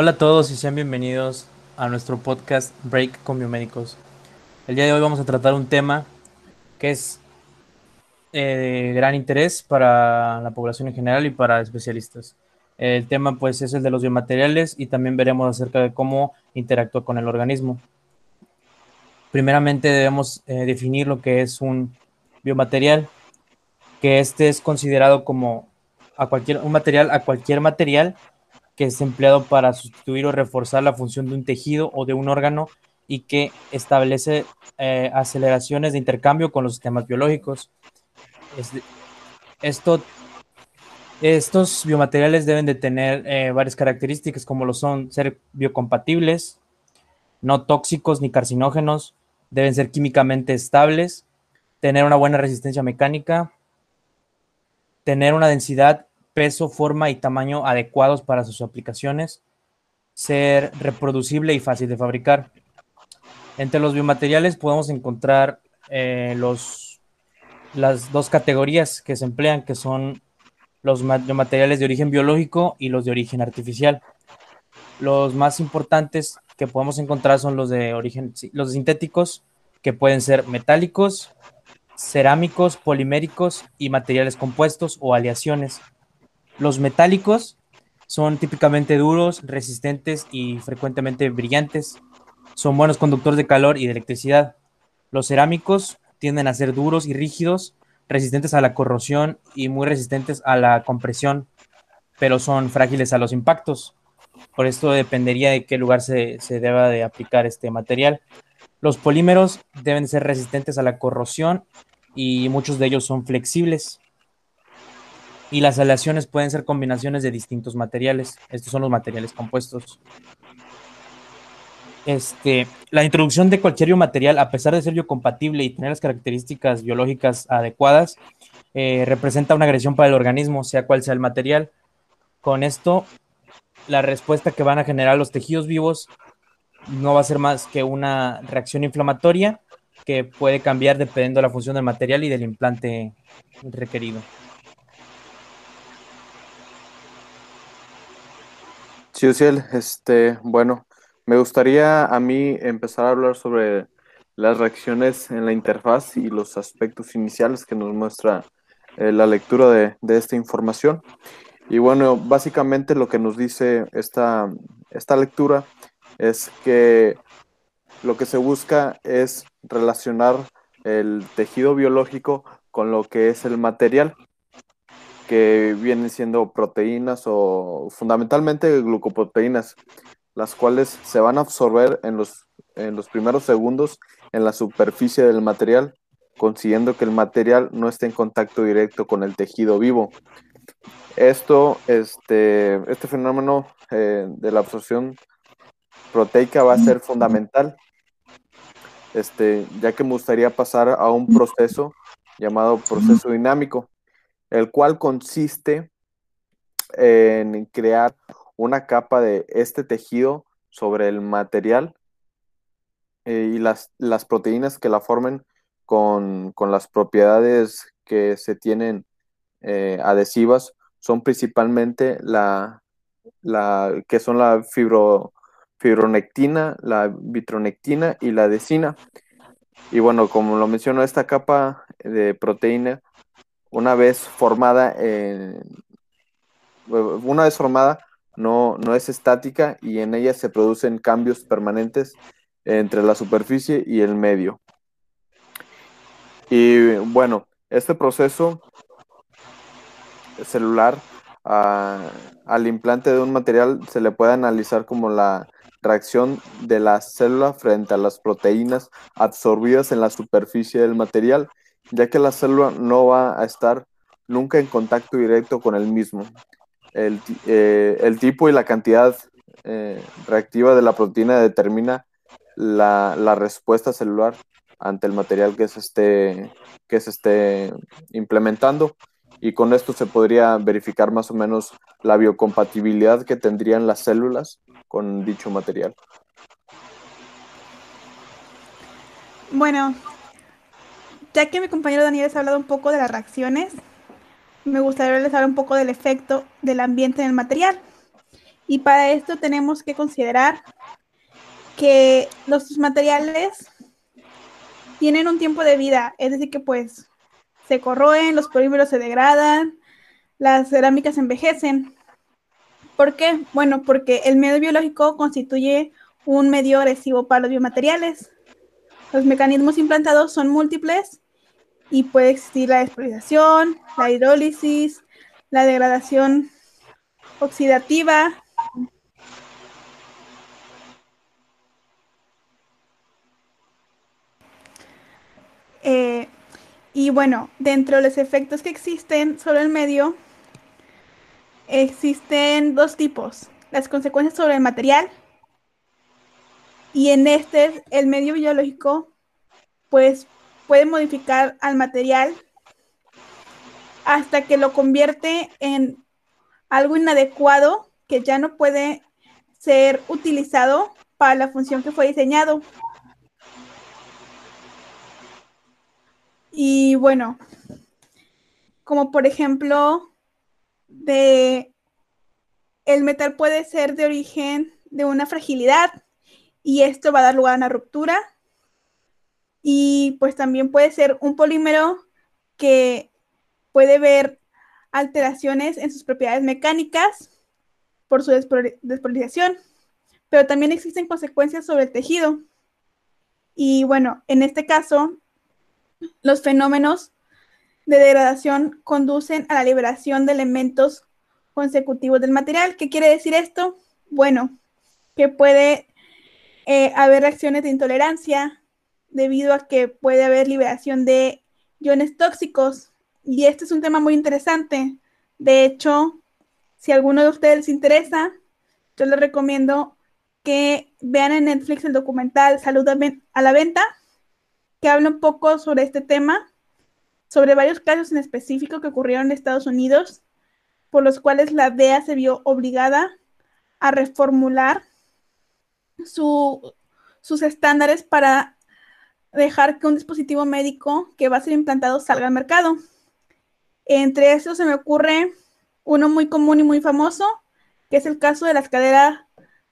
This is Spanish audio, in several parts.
Hola a todos y sean bienvenidos a nuestro podcast Break con Biomédicos. El día de hoy vamos a tratar un tema que es eh, de gran interés para la población en general y para especialistas. El tema pues es el de los biomateriales y también veremos acerca de cómo interactúa con el organismo. Primeramente debemos eh, definir lo que es un biomaterial, que este es considerado como a cualquier, un material a cualquier material que es empleado para sustituir o reforzar la función de un tejido o de un órgano y que establece eh, aceleraciones de intercambio con los sistemas biológicos. esto, estos biomateriales deben de tener eh, varias características como lo son ser biocompatibles, no tóxicos ni carcinógenos, deben ser químicamente estables, tener una buena resistencia mecánica, tener una densidad peso, forma y tamaño adecuados para sus aplicaciones, ser reproducible y fácil de fabricar. Entre los biomateriales podemos encontrar eh, los, las dos categorías que se emplean, que son los biomateriales de origen biológico y los de origen artificial. Los más importantes que podemos encontrar son los de origen, los sintéticos, que pueden ser metálicos, cerámicos, poliméricos y materiales compuestos o aleaciones. Los metálicos son típicamente duros, resistentes y frecuentemente brillantes. Son buenos conductores de calor y de electricidad. Los cerámicos tienden a ser duros y rígidos, resistentes a la corrosión y muy resistentes a la compresión, pero son frágiles a los impactos. Por esto dependería de qué lugar se, se deba de aplicar este material. Los polímeros deben ser resistentes a la corrosión y muchos de ellos son flexibles y las aleaciones pueden ser combinaciones de distintos materiales. Estos son los materiales compuestos. Este, la introducción de cualquier biomaterial, a pesar de ser biocompatible y tener las características biológicas adecuadas, eh, representa una agresión para el organismo, sea cual sea el material. Con esto, la respuesta que van a generar los tejidos vivos no va a ser más que una reacción inflamatoria que puede cambiar dependiendo de la función del material y del implante requerido. Sí, Uciel, este, bueno, me gustaría a mí empezar a hablar sobre las reacciones en la interfaz y los aspectos iniciales que nos muestra eh, la lectura de, esta información. Y bueno, básicamente lo que nos dice esta, esta lectura es que lo que se busca es relacionar el tejido biológico con lo que es el material que vienen siendo proteínas o fundamentalmente glucoproteínas, las cuales se van a absorber en los, en los primeros segundos en la superficie del material, consiguiendo que el material no esté en contacto directo con el tejido vivo. Esto, este, este fenómeno eh, de la absorción proteica va a ser fundamental, este, ya que me gustaría pasar a un proceso llamado proceso dinámico, el cual consiste en crear una capa de este tejido sobre el material eh, y las, las, proteínas que la formen con, las propiedades que se tienen eh, adhesivas son principalmente la, la que son la fibro, fibronectina, la vitronectina y la adesina. Y bueno, como lo menciono, esta capa de proteína una vez formada, una vez formada no, no es estática y en ella se producen cambios permanentes entre la superficie y el medio. Y bueno, este proceso celular al implante de un material se le puede analizar como la reacción de la célula frente a las proteínas absorbidas en la superficie del material ya que la célula no va a estar nunca en contacto directo con el mismo. El, eh, tipo y la cantidad eh, reactiva de la proteína determina la, respuesta celular ante el material que se esté, que se esté implementando y con esto se podría verificar más o menos la biocompatibilidad que tendrían las células con dicho material. Bueno, ya que mi compañero Daniel ha hablado un poco de las reacciones, me gustaría hablar un poco del efecto del ambiente en el material. Y para esto tenemos que considerar que los materiales tienen un tiempo de vida, es decir, que pues se corroen, los polímeros se degradan, las cerámicas envejecen. ¿Por qué? Bueno, porque el medio biológico constituye un medio agresivo para los biomateriales. Los mecanismos implantados son múltiples y puede existir la despolización, la hidrólisis, la degradación oxidativa. Eh, y bueno, dentro de los efectos que existen sobre el medio, existen dos tipos. Las consecuencias sobre el material y en este el medio biológico pues puede modificar al material hasta que lo convierte en algo inadecuado que ya no puede ser utilizado para la función que fue diseñado. Y bueno, como por ejemplo, de el metal puede ser de origen de una fragilidad y esto va a dar lugar a una ruptura. Y pues también puede ser un polímero que puede ver alteraciones en sus propiedades mecánicas por su despolarización, pero también existen consecuencias sobre el tejido. Y bueno, en este caso, los fenómenos de degradación conducen a la liberación de elementos consecutivos del material. ¿Qué quiere decir esto? Bueno, que puede eh, haber reacciones de intolerancia debido a que puede haber liberación de iones tóxicos. Y este es un tema muy interesante. De hecho, si alguno de ustedes interesa, yo les recomiendo que vean en Netflix el documental Salud a la Venta, que habla un poco sobre este tema, sobre varios casos en específico que ocurrieron en Estados Unidos por los cuales la DEA se vio obligada a reformular sus estándares para dejar que un dispositivo médico que va a ser implantado salga al mercado. Entre esos se me ocurre uno muy común y muy famoso, que es el caso de las caderas,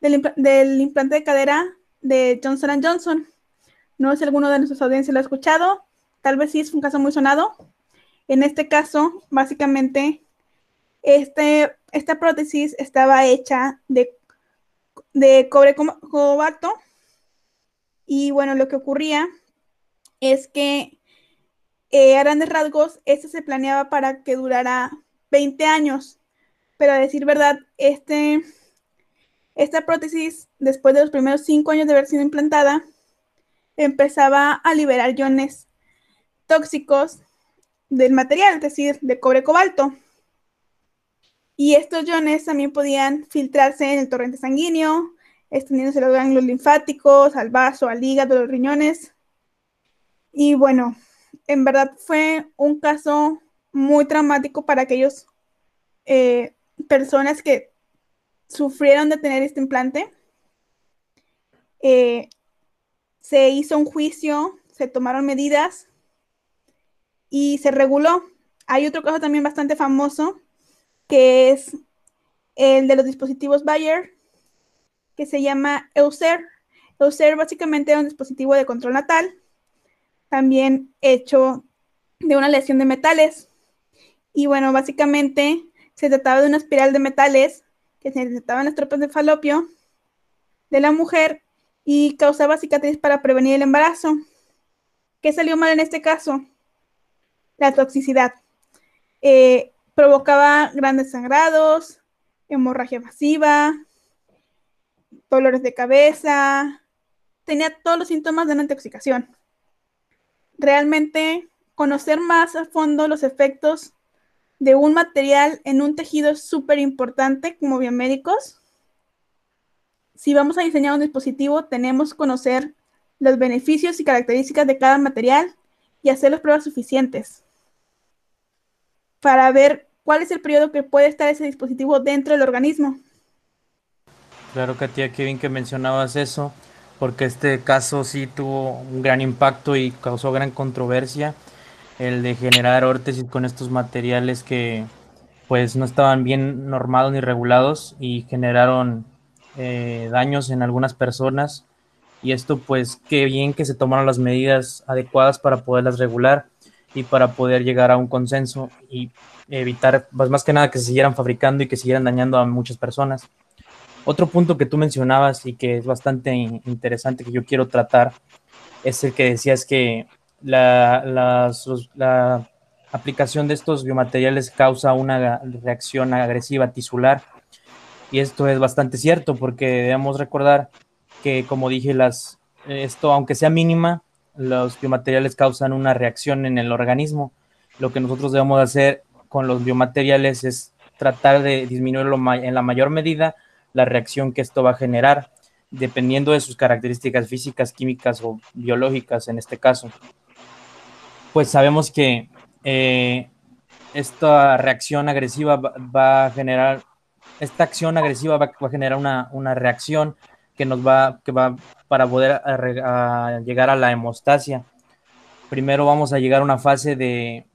del, implante de cadera de Johnson Johnson. No sé si alguno de nuestros audiencias lo ha escuchado, tal vez sí, es un caso muy sonado. En este caso, básicamente, este, esta prótesis estaba hecha de, de cobre cobalto y bueno, lo que ocurría es que eh, a grandes rasgos, esto se planeaba para que durara 20 años, pero a decir verdad, este, esta prótesis, después de los primeros 5 años de haber sido implantada, empezaba a liberar iones tóxicos del material, es decir, de cobre cobalto. Y estos iones también podían filtrarse en el torrente sanguíneo, extendiéndose a los ganglios linfáticos, al vaso, al hígado, los riñones. Y bueno, en verdad fue un caso muy traumático para aquellos eh, personas que sufrieron de tener este implante. Eh, se hizo un juicio, se tomaron medidas y se reguló. Hay otro caso también bastante famoso que es el de los dispositivos Bayer, que se llama EUSER. EUSER básicamente es un dispositivo de control natal, también hecho de una lesión de metales. Y bueno, básicamente se trataba de una espiral de metales que se insertaba en las tropas de falopio de la mujer y causaba cicatriz para prevenir el embarazo. ¿Qué salió mal en este caso? La toxicidad. Eh, Provocaba grandes sangrados, hemorragia masiva, dolores de cabeza, tenía todos los síntomas de una intoxicación. Realmente conocer más a fondo los efectos de un material en un tejido es súper importante como biomédicos. Si vamos a diseñar un dispositivo, tenemos que conocer los beneficios y características de cada material y hacer las pruebas suficientes para ver cuál es el periodo que puede estar ese dispositivo dentro del organismo. Claro, Katia, qué bien que mencionabas eso, porque este caso sí tuvo un gran impacto y causó gran controversia, el de generar órtesis con estos materiales que pues no estaban bien normados ni regulados y generaron eh, daños en algunas personas. Y esto pues qué bien que se tomaron las medidas adecuadas para poderlas regular y para poder llegar a un consenso y evitar pues, más que nada que se siguieran fabricando y que siguieran dañando a muchas personas. Otro punto que tú mencionabas y que es bastante interesante que yo quiero tratar es el que decías que la, la aplicación de estos biomateriales causa una reacción agresiva tisular. Y esto es bastante cierto porque debemos recordar que, como dije, las, esto, aunque sea mínima, los biomateriales causan una reacción en el organismo. Lo que nosotros debemos hacer con los biomateriales es tratar de disminuirlo en la mayor medida la reacción que esto va a generar, dependiendo de sus características físicas, químicas o biológicas en este caso. Pues sabemos que eh, esta reacción agresiva va, a generar, esta acción agresiva va, a generar una, reacción que nos va, que va para poder llegar a la hemostasia. Primero vamos a llegar a una fase de,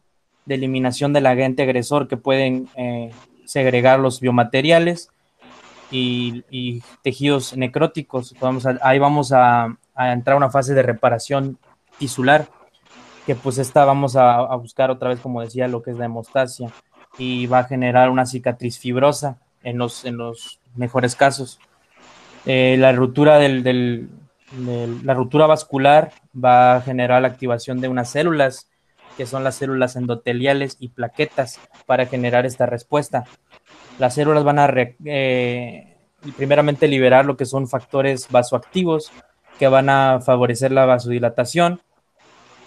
eliminación del agente agresor que pueden eh, segregar los biomateriales y, tejidos necróticos. Vamos ahí vamos a, a entrar a una fase de reparación tisular que pues esta vamos a, buscar otra vez, como decía, lo que es la hemostasia y va a generar una cicatriz fibrosa en los, en los mejores casos. Eh, la ruptura del, la ruptura vascular va a generar la activación de unas células que son las células endoteliales y plaquetas para generar esta respuesta. Las células van a eh, primeramente liberar lo que son factores vasoactivos que van a favorecer la vasodilatación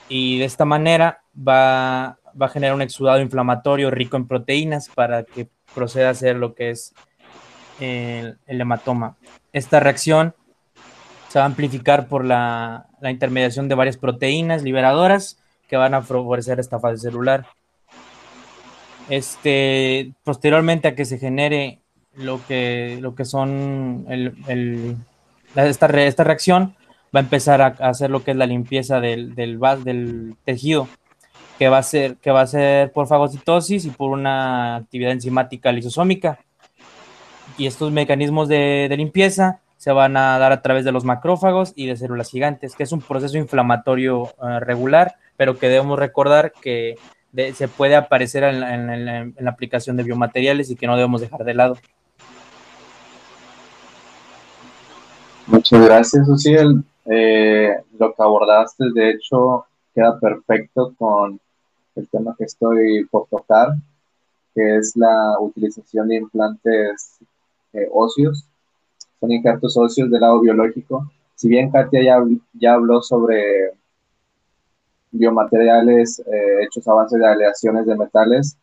y de esta manera va, a generar un exudado inflamatorio rico en proteínas para que proceda a ser lo que es el, hematoma. Esta reacción se va a amplificar por la, intermediación de varias proteínas liberadoras que van a favorecer esta fase celular. Este, posteriormente a que se genere lo que, lo que son esta, esta reacción, va a empezar a hacer lo que es la limpieza del, del, del tejido, que va, a ser, que va a ser por fagocitosis y por una actividad enzimática lisosómica. Y estos mecanismos de, limpieza se van a dar a través de los macrófagos y de células gigantes, que es un proceso inflamatorio eh, regular, pero que debemos recordar que se puede aparecer en la aplicación de biomateriales y que no debemos dejar de lado. Muchas gracias, Luciel. Eh, lo que abordaste, de hecho, queda perfecto con el tema que estoy por tocar, que es la utilización de implantes eh, óseos. Son injertos óseos del lado biológico. Si bien Katia ya, ya habló sobre biomateriales eh, hechos a base de aleaciones de metales,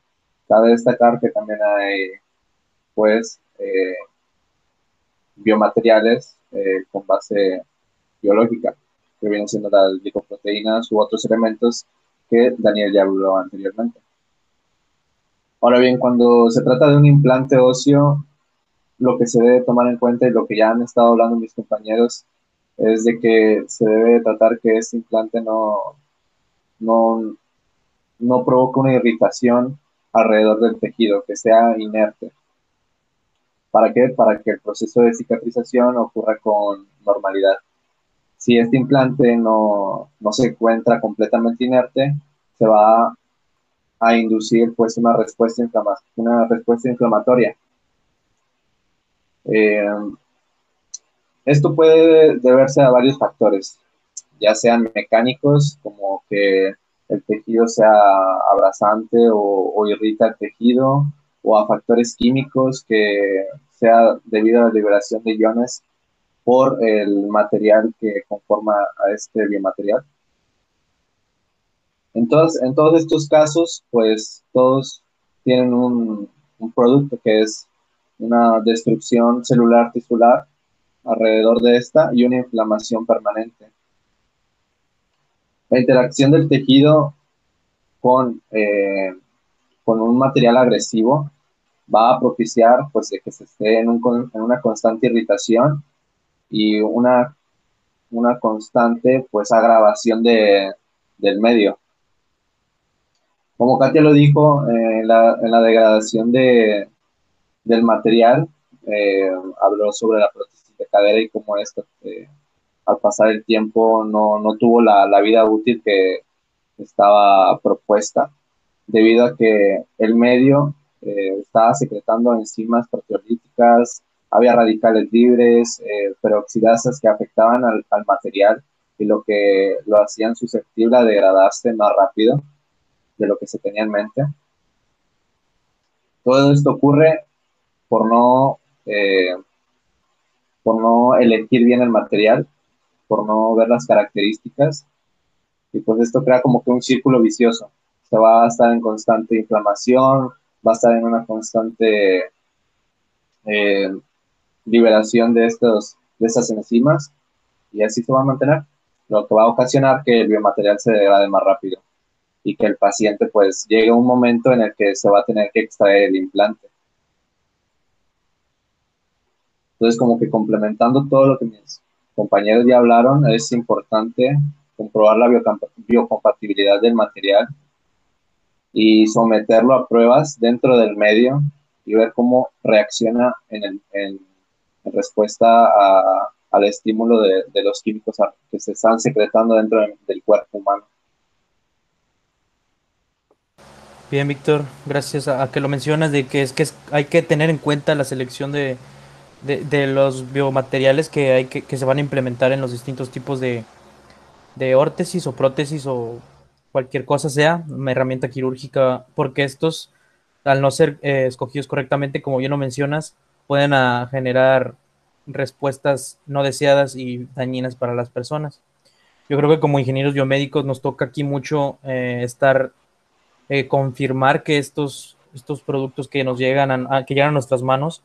cabe destacar que también hay, pues, biomateriales con base biológica, que vienen siendo las lipoproteínas u otros elementos que Daniel ya habló anteriormente. Ahora bien, cuando se trata de un implante óseo, lo que se debe tomar en cuenta y lo que ya han estado hablando mis compañeros es de que se debe tratar que este implante no, no, no provoque una irritación alrededor del tejido, que sea inerte. ¿Para qué? Para que el proceso de cicatrización ocurra con normalidad. Si este implante no, se encuentra completamente inerte, se va a inducir pues una respuesta, una respuesta inflamatoria. Eh, esto puede deberse a varios factores, ya sean mecánicos, como que el tejido sea abrasante o, irrita el tejido, o a factores químicos que sea debido a la liberación de iones por el material que conforma a este biomaterial. Entonces, en todos estos casos, pues todos tienen un, producto que es una destrucción celular tisular alrededor de esta y una inflamación permanente. La interacción del tejido con, eh, con un material agresivo va a propiciar pues, que se esté en, en una constante irritación y una, una constante pues agravación de, del medio. como Katia lo dijo, eh, la, en, la, degradación de, del material, eh, habló sobre la prótesis de cadera y cómo esto, eh, al pasar el tiempo, no, no tuvo la, la, vida útil que estaba propuesta, debido a que el medio estaba secretando enzimas proteolíticas, había radicales libres, peroxidasas que afectaban al, al material y lo que lo hacían susceptible a degradarse más rápido de lo que se tenía en mente. Todo esto ocurre por no, eh, por no elegir bien el material, por no ver las características, y pues esto crea como que un círculo vicioso. Se va a estar en constante inflamación, va a estar en una constante eh, liberación de, estos, de estas enzimas, y así se va a mantener, lo que va a ocasionar que el biomaterial se degrade más rápido y que el paciente pues llegue a un momento en el que se va a tener que extraer el implante. Entonces como que complementando todo lo que mis compañeros ya hablaron, es importante comprobar la biocompatibilidad del material y someterlo a pruebas dentro del medio y ver cómo reacciona en, respuesta al estímulo de, los químicos que se están secretando dentro del cuerpo humano. Bien, Víctor, gracias a, que lo mencionas de que es que hay que tener en cuenta la selección de, los biomateriales que, hay que, se van a implementar en los distintos tipos de, órtesis o prótesis o cualquier cosa sea, una herramienta quirúrgica, porque estos, al no ser eh, escogidos correctamente, como bien lo mencionas, pueden generar respuestas no deseadas y dañinas para las personas. Yo creo que como ingenieros biomédicos nos toca aquí mucho eh, estar eh, confirmar que estos, estos productos que nos llegan a, que llegan a nuestras manos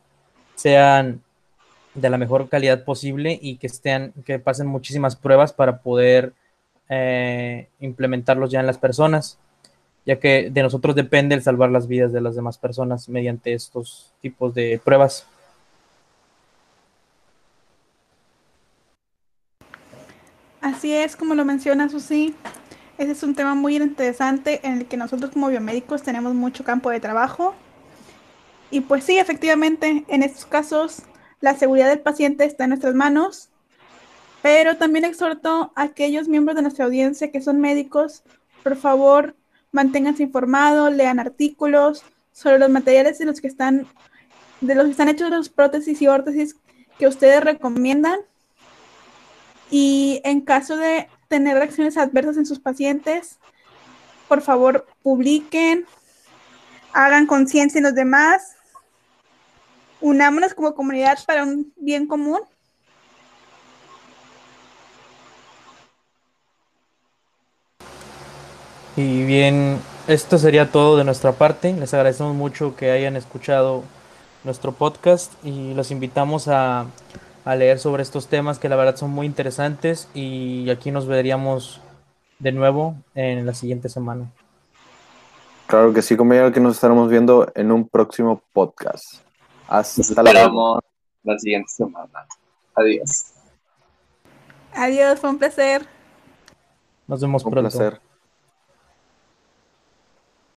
sean de la mejor calidad posible y que estén, que pasen muchísimas pruebas para poder eh, implementarlos ya en las personas, ya que de nosotros depende el salvar las vidas de las demás personas mediante estos tipos de pruebas. Así es, como lo menciona Susi, ese es un tema muy interesante en el que nosotros como biomédicos tenemos mucho campo de trabajo. Y pues sí, efectivamente, en estos casos la seguridad del paciente está en nuestras manos, pero también exhorto a aquellos miembros de nuestra audiencia que son médicos, por favor, manténganse informados, lean artículos sobre los materiales de los que están de los que están hechos los prótesis y órtesis que ustedes recomiendan. Y en caso de tener reacciones adversas en sus pacientes, por favor publiquen, hagan conciencia en los demás, unámonos como comunidad para un bien común. Y bien, esto sería todo de nuestra parte. Les agradecemos mucho que hayan escuchado nuestro podcast y los invitamos a a leer sobre estos temas que la verdad son muy interesantes y aquí nos veríamos de nuevo en la siguiente semana. Claro que sí, compañero, que nos estaremos viendo en un próximo podcast. Hasta luego. la siguiente semana. Adiós. Adiós, fue un placer. Nos vemos un pronto. Placer.